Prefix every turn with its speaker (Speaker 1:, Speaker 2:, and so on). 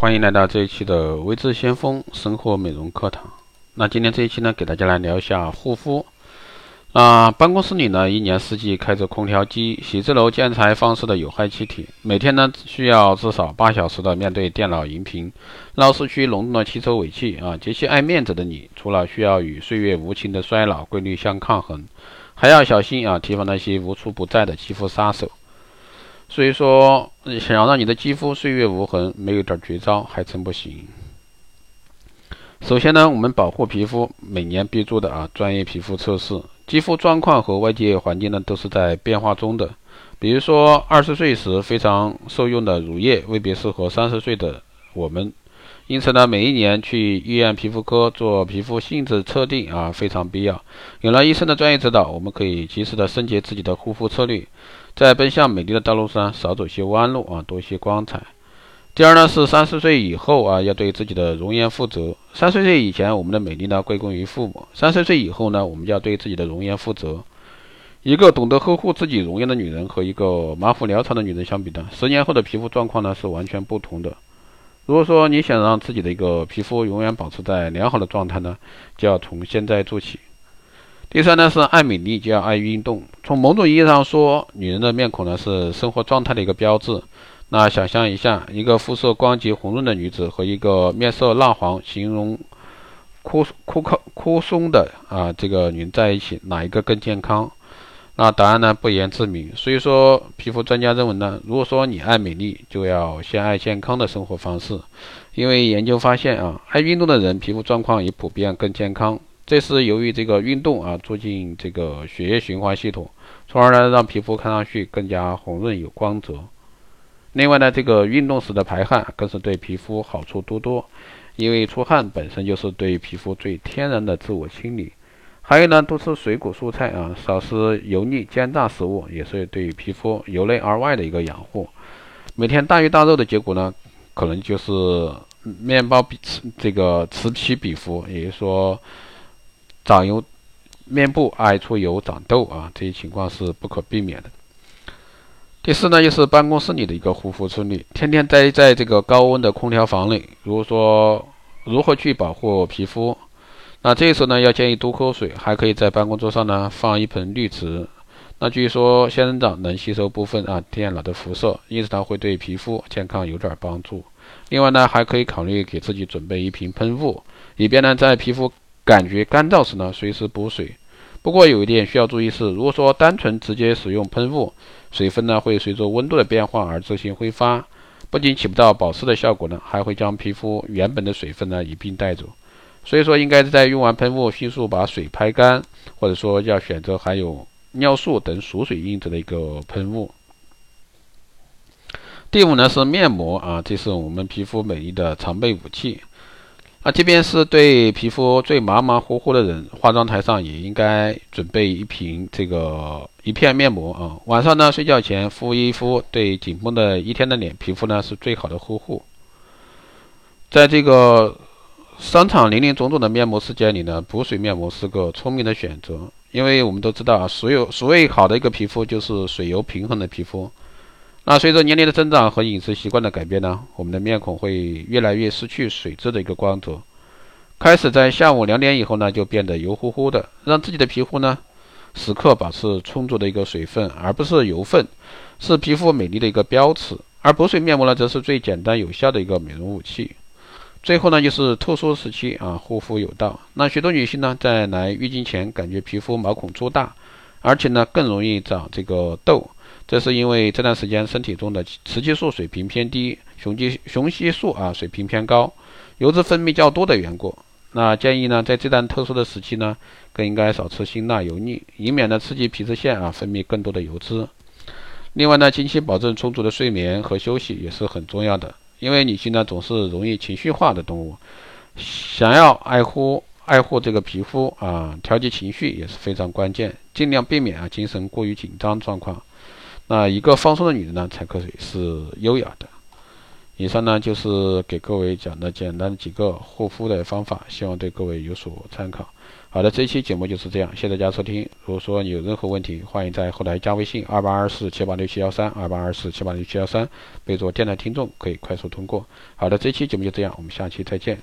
Speaker 1: 欢迎来到这一期的微智先锋生活美容课堂。那今天这一期呢，给大家来聊一下护肤。那办公室里呢，一年四季开着空调机，写字楼建材放射的有害气体，每天呢需要至少八小时的面对电脑荧屏，闹市区浓重的汽车尾气啊，极其爱面子的你，除了需要与岁月无情的衰老规律相抗衡，还要小心啊，提防那些无处不在的肌肤杀手。所以说，想要让你的肌肤岁月无痕，没有点绝招还真不行。首先呢，我们保护皮肤每年必做的啊，专业皮肤测试。肌肤状况和外界环境呢，都是在变化中的。比如说，二十岁时非常受用的乳液，未必适合三十岁的我们。因此呢，每一年去医院皮肤科做皮肤性质测定啊，非常必要。有了医生的专业指导，我们可以及时的升级自己的护肤策略。在奔向美丽的道路上，少走些弯路啊，多些光彩。第二呢，是三十岁以后啊，要对自己的容颜负责。三十岁以前，我们的美丽呢归功于父母；三十岁以后呢，我们就要对自己的容颜负责。一个懂得呵护自己容颜的女人和一个马虎潦草的女人相比呢，十年后的皮肤状况呢是完全不同的。如果说你想让自己的一个皮肤永远保持在良好的状态呢，就要从现在做起。第三呢是爱美丽就要爱运动。从某种意义上说，女人的面孔呢是生活状态的一个标志。那想象一下，一个肤色光洁红润的女子和一个面色蜡黄、形容 枯枯枯枯松的啊这个女人在一起，哪一个更健康？那答案呢不言自明。所以说，皮肤专家认为呢，如果说你爱美丽，就要先爱健康的生活方式。因为研究发现啊，爱运动的人皮肤状况也普遍更健康。这是由于这个运动啊，促进这个血液循环系统，从而呢让皮肤看上去更加红润有光泽。另外呢，这个运动时的排汗更是对皮肤好处多多，因为出汗本身就是对皮肤最天然的自我清理。还有呢，多吃水果蔬菜啊，少吃油腻煎炸食物，也是对皮肤由内而外的一个养护。每天大鱼大肉的结果呢，可能就是面包比此这个此起彼伏，也就是说。长油，面部爱出油、长痘啊，这些情况是不可避免的。第四呢，就是办公室里的一个护肤策略，天天待在这个高温的空调房里，如果说如何去保护皮肤？那这时候呢，要建议多喝水，还可以在办公桌上呢放一盆绿植。那据说仙人掌能吸收部分啊电脑的辐射，因此它会对皮肤健康有点帮助。另外呢，还可以考虑给自己准备一瓶喷雾，以便呢在皮肤。感觉干燥时呢，随时补水。不过有一点需要注意是，如果说单纯直接使用喷雾，水分呢会随着温度的变化而自行挥发，不仅起不到保湿的效果呢，还会将皮肤原本的水分呢一并带走。所以说，应该是在用完喷雾迅速把水拍干，或者说要选择含有尿素等锁水因子的一个喷雾。第五呢是面膜啊，这是我们皮肤美丽的常备武器。啊即便是对皮肤最马马虎虎的人，化妆台上也应该准备一瓶这个一片面膜啊。晚上呢，睡觉前敷一敷，对紧绷的一天的脸皮肤呢是最好的呵护。在这个商场林林总总的面膜世界里呢，补水面膜是个聪明的选择，因为我们都知道啊，所有所谓好的一个皮肤就是水油平衡的皮肤。那随着年龄的增长和饮食习惯的改变呢，我们的面孔会越来越失去水质的一个光泽，开始在下午两点以后呢，就变得油乎乎的。让自己的皮肤呢，时刻保持充足的一个水分，而不是油分，是皮肤美丽的一个标尺。而补水面膜呢，则是最简单有效的一个美容武器。最后呢，就是特殊时期啊，护肤有道。那许多女性呢，在来月经前感觉皮肤毛孔粗大，而且呢，更容易长这个痘。这是因为这段时间身体中的雌激素水平偏低，雄激雄激素啊水平偏高，油脂分泌较多的缘故。那建议呢，在这段特殊的时期呢，更应该少吃辛辣油腻，以免呢刺激皮脂腺啊分泌更多的油脂。另外呢，经期保证充足的睡眠和休息也是很重要的，因为女性呢总是容易情绪化的动物，想要爱护爱护这个皮肤啊，调节情绪也是非常关键，尽量避免啊精神过于紧张状况。那一个放松的女人呢，才可以是优雅的。以上呢就是给各位讲的简单几个护肤的方法，希望对各位有所参考。好。的，这期节目就是这样，谢谢大家收听。如果说你有任何问题，欢迎在后台加微信二八二四七八六七幺三二八二四七八六七幺三，备注电台听众，可以快速通过。好的，这期节目就这样，我们下期再见。